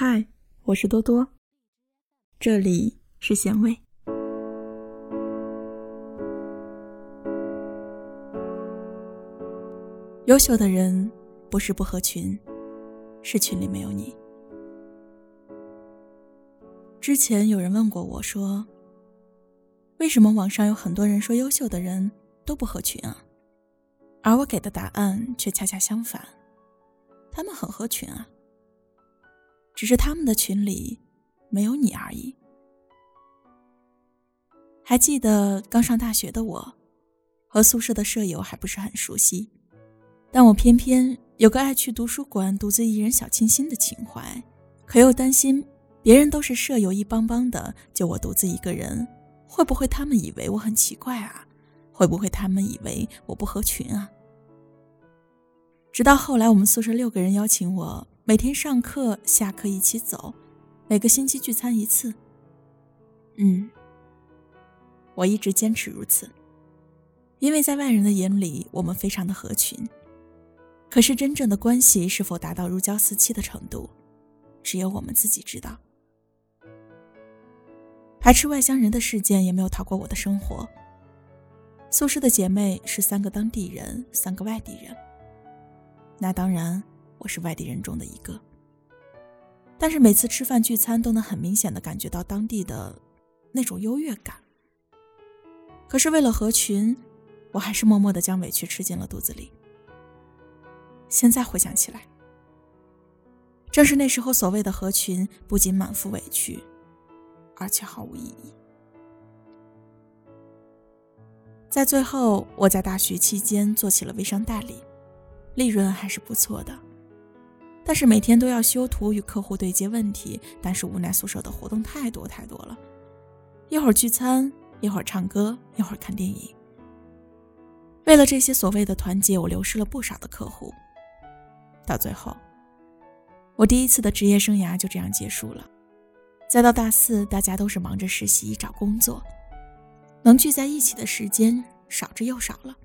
嗨，我是多多，这里是咸味。优秀的人不是不合群，是群里没有你。之前有人问过我说，为什么网上有很多人说优秀的人都不合群啊？而我给的答案却恰恰相反，他们很合群啊。只是他们的群里没有你而已。还记得刚上大学的我，和宿舍的舍友还不是很熟悉，但我偏偏有个爱去图书馆独自一人小清新的情怀，可又担心别人都是舍友一帮帮的，就我独自一个人，会不会他们以为我很奇怪啊？会不会他们以为我不合群啊？直到后来，我们宿舍六个人邀请我。每天上课、下课一起走，每个星期聚餐一次。嗯，我一直坚持如此，因为在外人的眼里，我们非常的合群。可是真正的关系是否达到如胶似漆的程度，只有我们自己知道。排斥外乡人的事件也没有逃过我的生活。宿舍的姐妹是三个当地人，三个外地人。那当然。我是外地人中的一个，但是每次吃饭聚餐都能很明显的感觉到当地的那种优越感。可是为了合群，我还是默默的将委屈吃进了肚子里。现在回想起来，正是那时候所谓的合群，不仅满腹委屈，而且毫无意义。在最后，我在大学期间做起了微商代理，利润还是不错的。但是每天都要修图与客户对接问题，但是无奈宿舍的活动太多太多了，一会儿聚餐，一会儿唱歌，一会儿看电影。为了这些所谓的团结，我流失了不少的客户。到最后，我第一次的职业生涯就这样结束了。再到大四，大家都是忙着实习找工作，能聚在一起的时间少之又少了。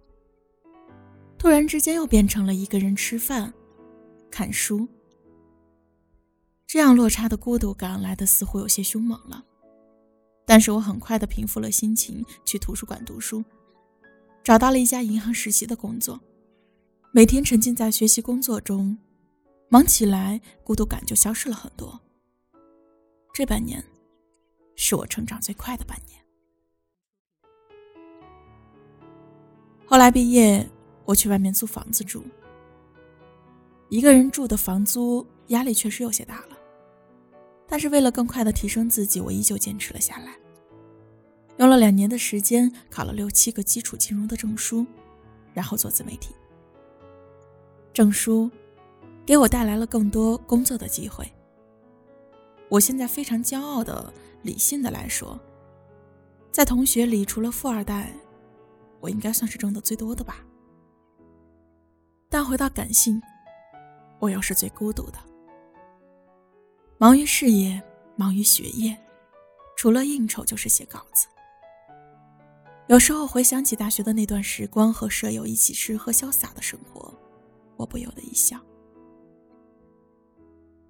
突然之间，又变成了一个人吃饭。看书，这样落差的孤独感来的似乎有些凶猛了，但是我很快的平复了心情，去图书馆读书，找到了一家银行实习的工作，每天沉浸在学习工作中，忙起来，孤独感就消失了很多。这半年，是我成长最快的半年。后来毕业，我去外面租房子住。一个人住的房租压力确实有些大了，但是为了更快的提升自己，我依旧坚持了下来。用了两年的时间，考了六七个基础金融的证书，然后做自媒体。证书给我带来了更多工作的机会。我现在非常骄傲的、理性的来说，在同学里，除了富二代，我应该算是挣的最多的吧。但回到感性。我又是最孤独的，忙于事业，忙于学业，除了应酬就是写稿子。有时候回想起大学的那段时光，和舍友一起吃喝潇洒的生活，我不由得一笑。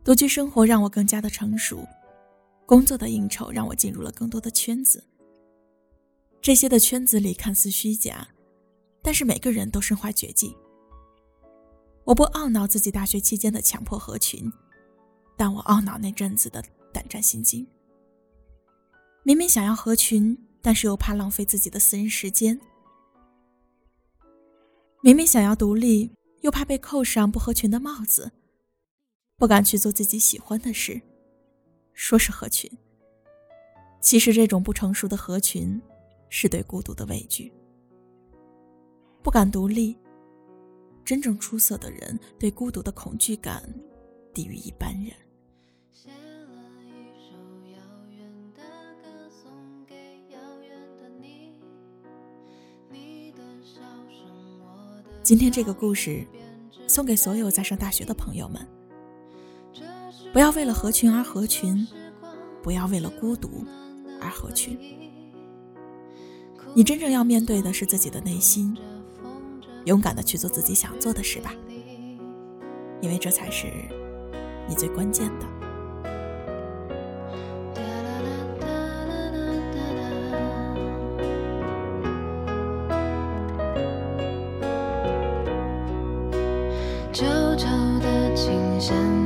独居生活让我更加的成熟，工作的应酬让我进入了更多的圈子。这些的圈子里看似虚假，但是每个人都身怀绝技。我不懊恼自己大学期间的强迫合群，但我懊恼那阵子的胆战心惊。明明想要合群，但是又怕浪费自己的私人时间；明明想要独立，又怕被扣上不合群的帽子，不敢去做自己喜欢的事。说是合群，其实这种不成熟的合群，是对孤独的畏惧，不敢独立。真正出色的人对孤独的恐惧感低于一般人。今天这个故事送给所有在上大学的朋友们：不要为了合群而合群，不要为了孤独而合群。你真正要面对的是自己的内心。勇敢的去做自己想做的事吧，因为这才是你最关键的。 ฉั